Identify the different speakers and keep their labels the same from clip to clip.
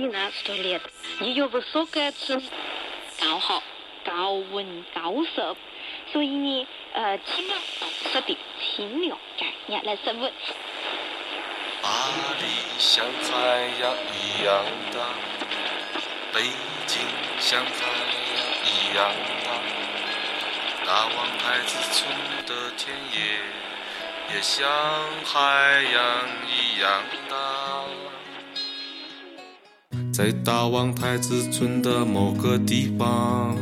Speaker 1: 19 лет. Ее высокая цена 高好、高温、高色，所以呢，呃，起码色的清凉感，你来什么？
Speaker 2: 巴黎像海洋一样大，北京像海洋一样大，大王牌子村的田野也像海洋一样大。 在大王太子村的某个地方，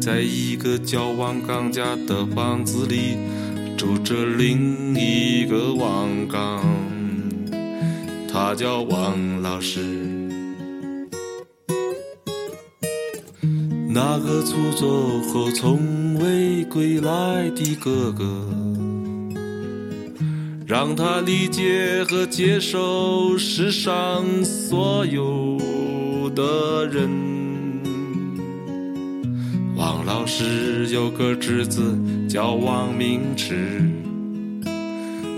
Speaker 2: 在一个叫王刚家的房子里，住着另一个王刚，他叫王老师。那个出走后从未归来的哥哥。让他理解和接受世上所有的人。王老师有个侄子叫王明池，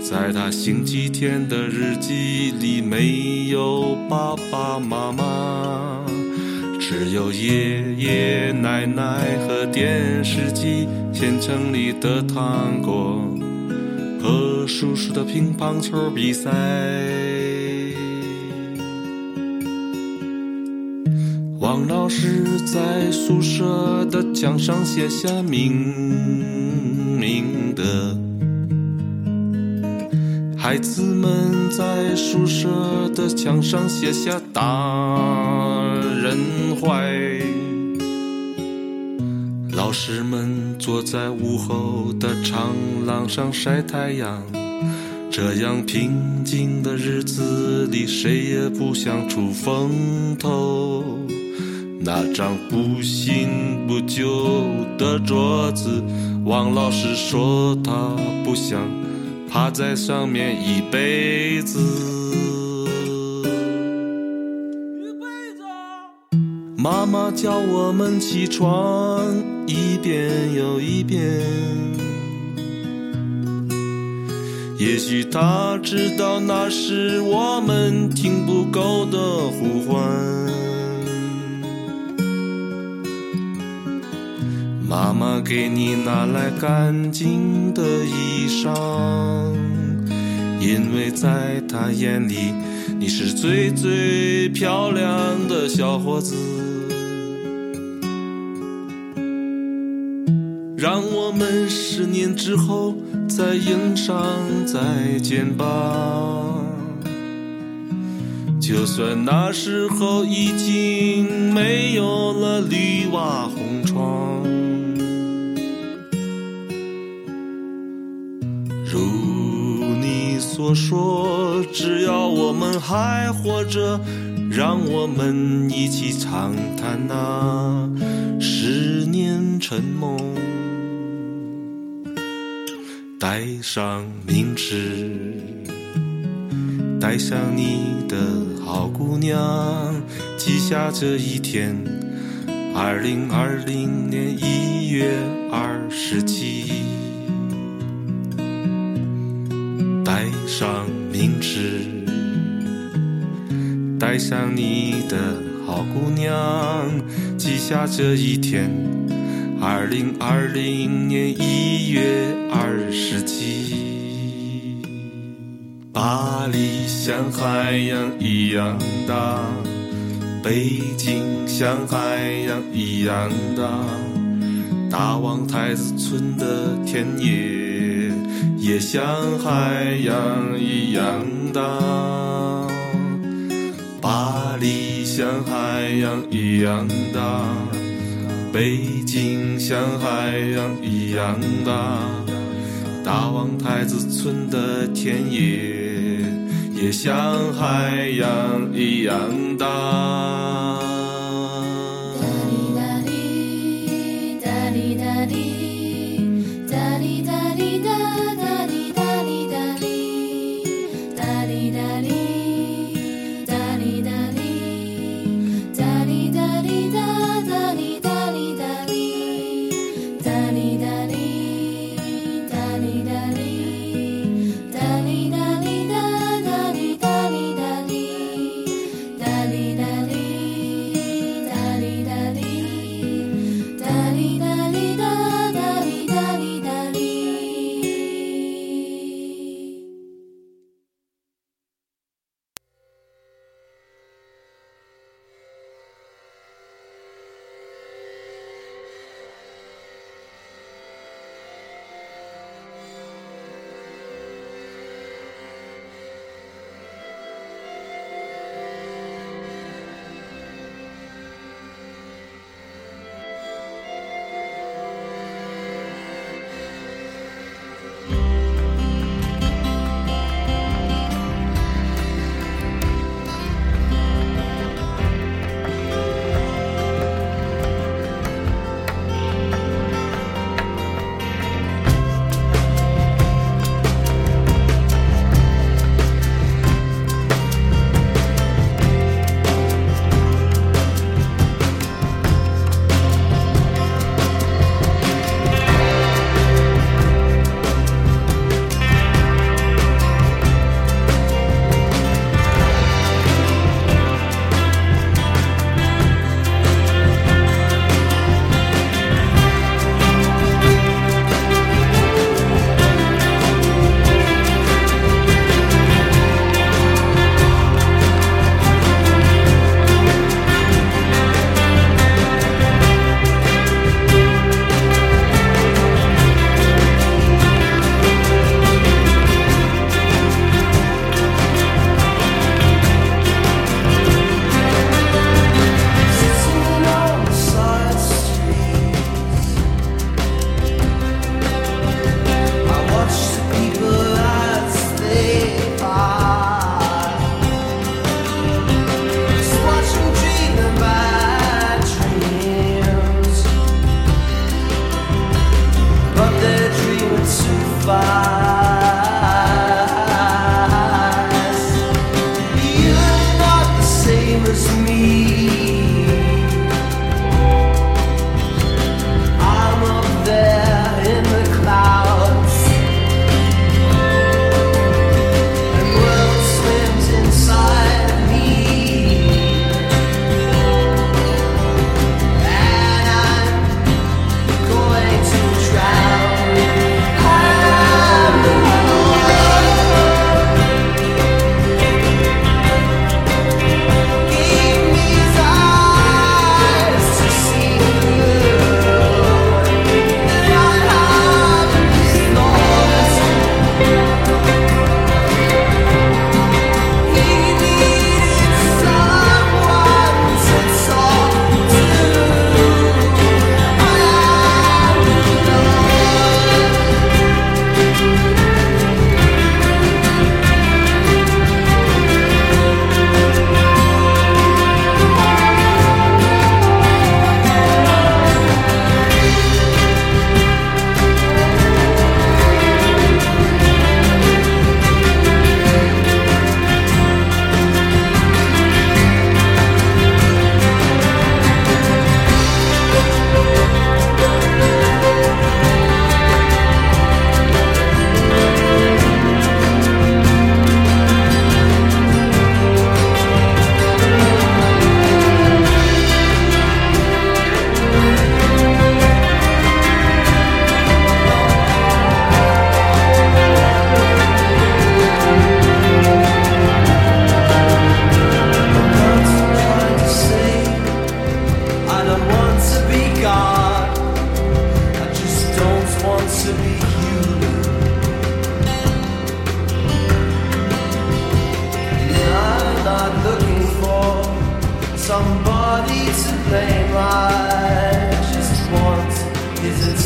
Speaker 2: 在他星期天的日记里没有爸爸妈妈，只有爷爷奶奶和电视机现成里的糖果。和叔叔的乒乓球比赛，王老师在宿舍的墙上写下明明的，孩子们在宿舍的墙上写下大人坏。老师们坐在午后的长廊上晒太阳，这样平静的日子里，谁也不想出风头。那张不新不旧的桌子，王老师说他不想趴在上面一辈子。妈妈叫我们起床，一遍又一遍。也许她知道那是我们听不够的呼唤。妈妈给你拿来干净的衣裳，因为在她眼里，你是最最漂亮的小伙子。让我们十年之后再迎上再见吧。就算那时候已经没有了绿瓦红窗，所说，只要我们还活着，让我们一起长谈那十年沉梦。带上名纸，带上你的好姑娘，记下这一天，二零二零年一月二十七。带上名纸，带上你的好姑娘，记下这一天。二零二零年一月二十七，巴黎像海洋一样大，北京像海洋一样大，大王太子村的田野也像海洋一样大，巴黎像海洋一样大。北京像海洋一样大，大王太子村的田野也像海洋一样大。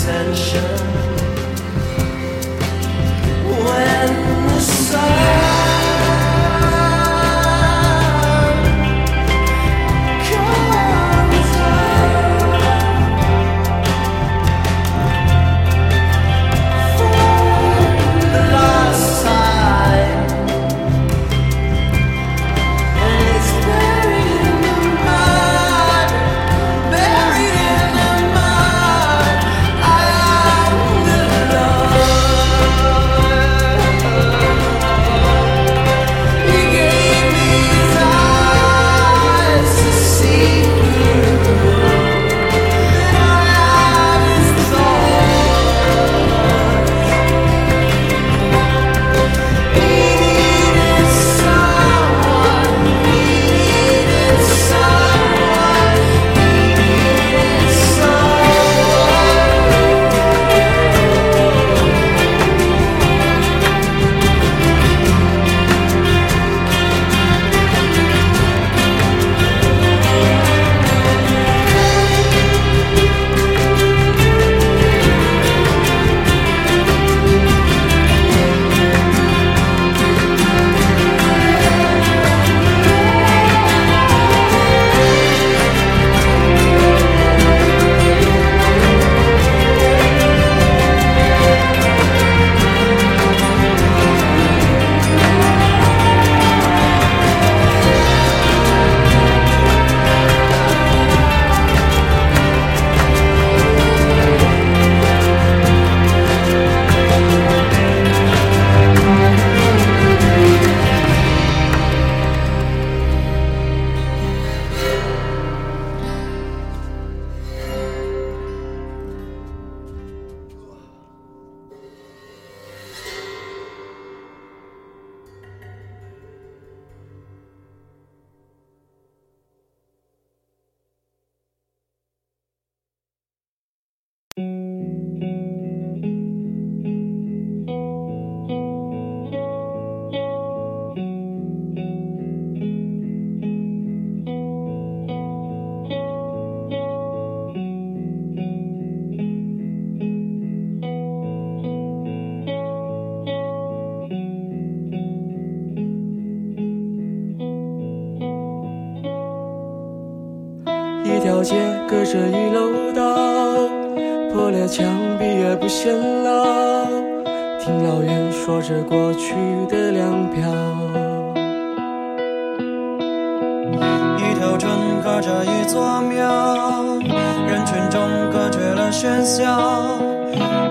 Speaker 3: ascension. 喧嚣，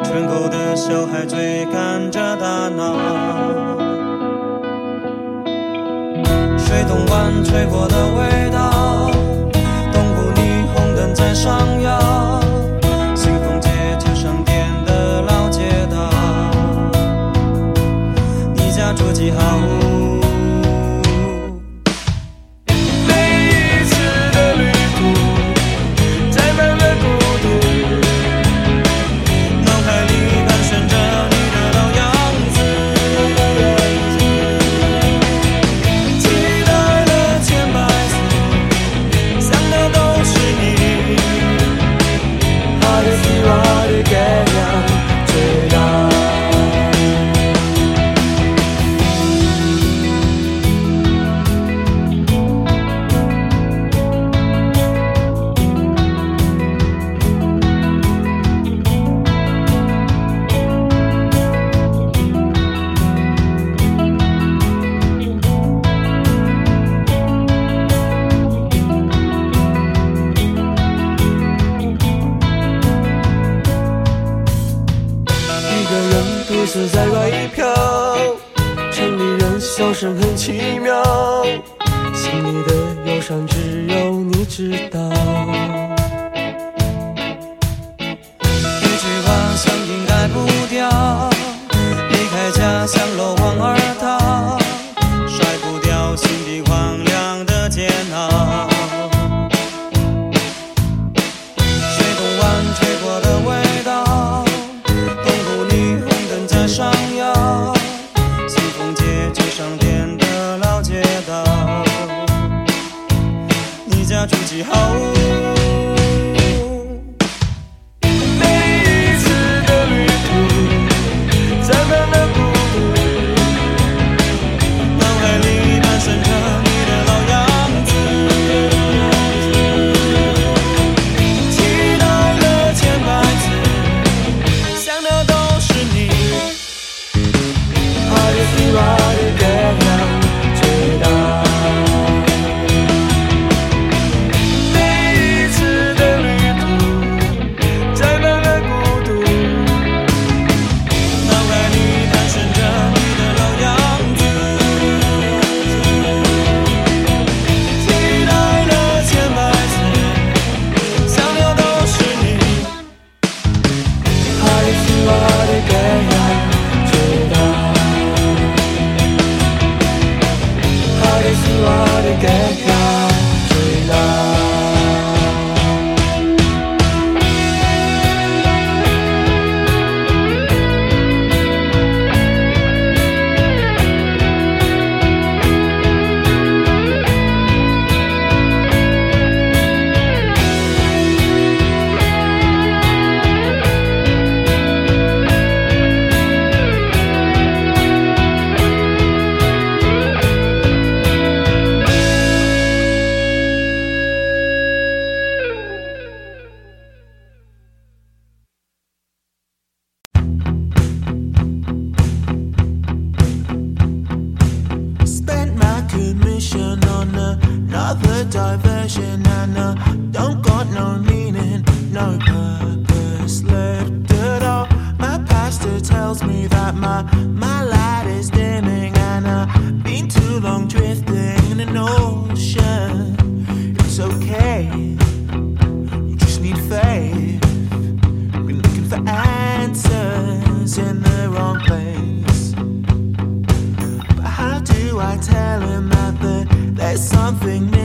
Speaker 3: 村口的小孩追赶着打闹。水桶湾吹过的味道，冬谷霓虹灯在上
Speaker 4: 扬。thing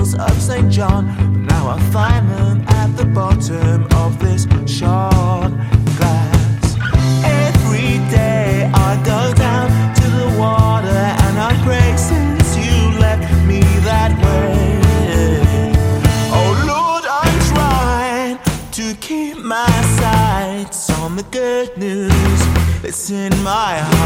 Speaker 4: hills of St. John. But now I find them at the bottom of this shard glass. Every day I go down to the water and I pray since you left me that way. Oh Lord, I'm trying to keep my sights on the good news. It's in my heart.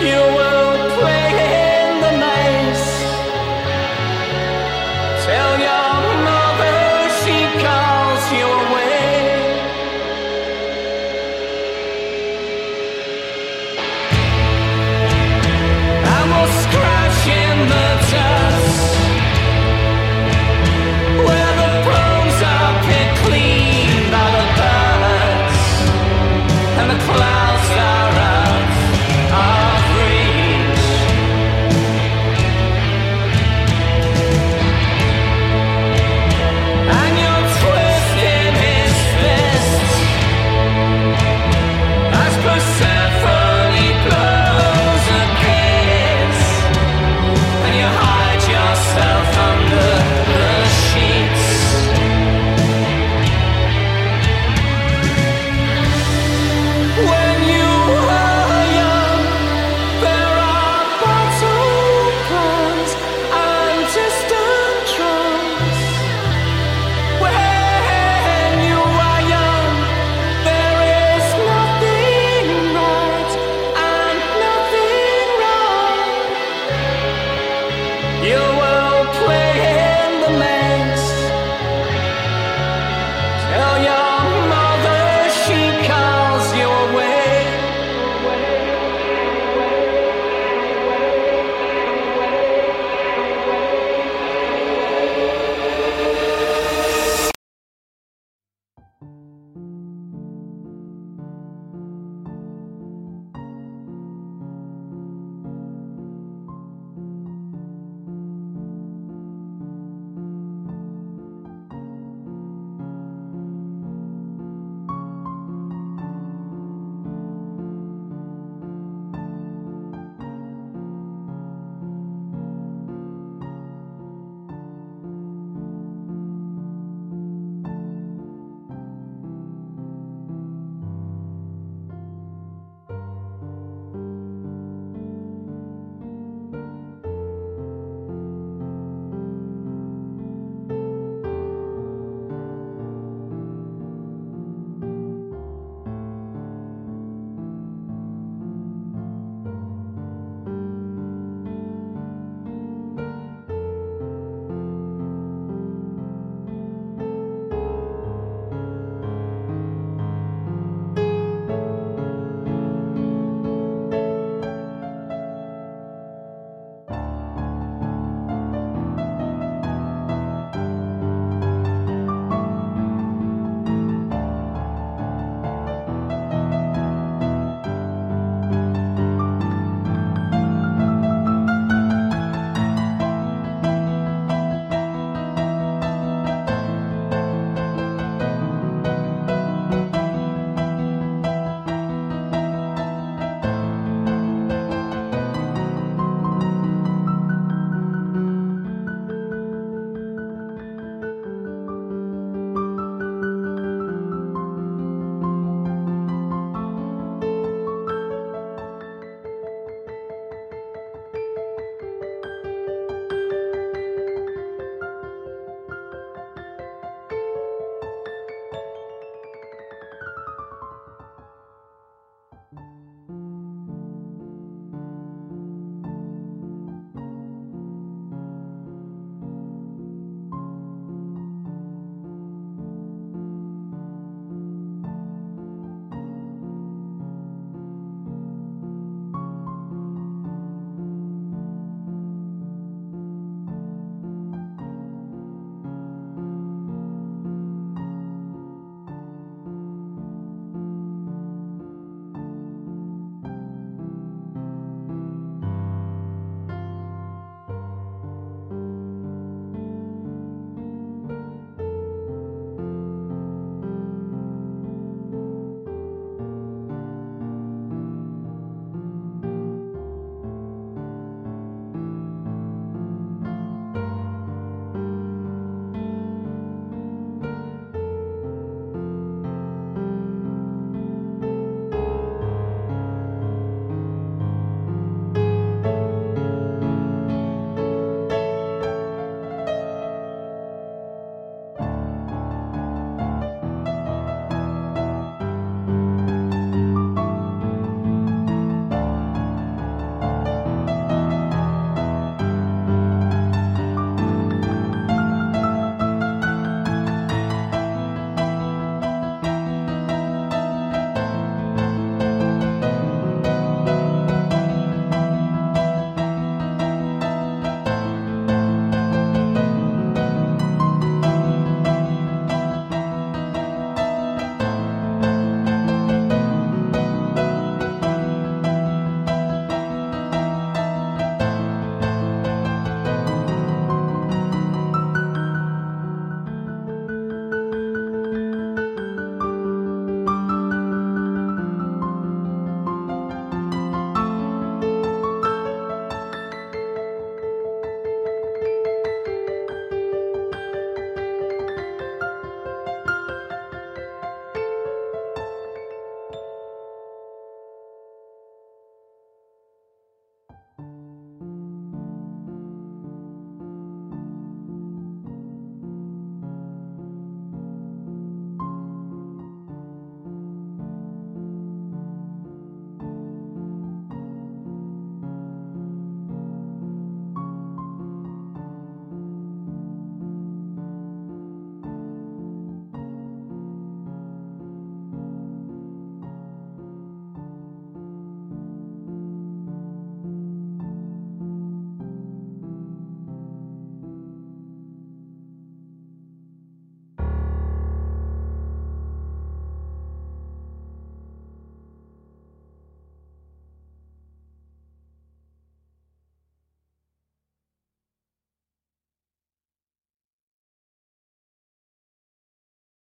Speaker 5: You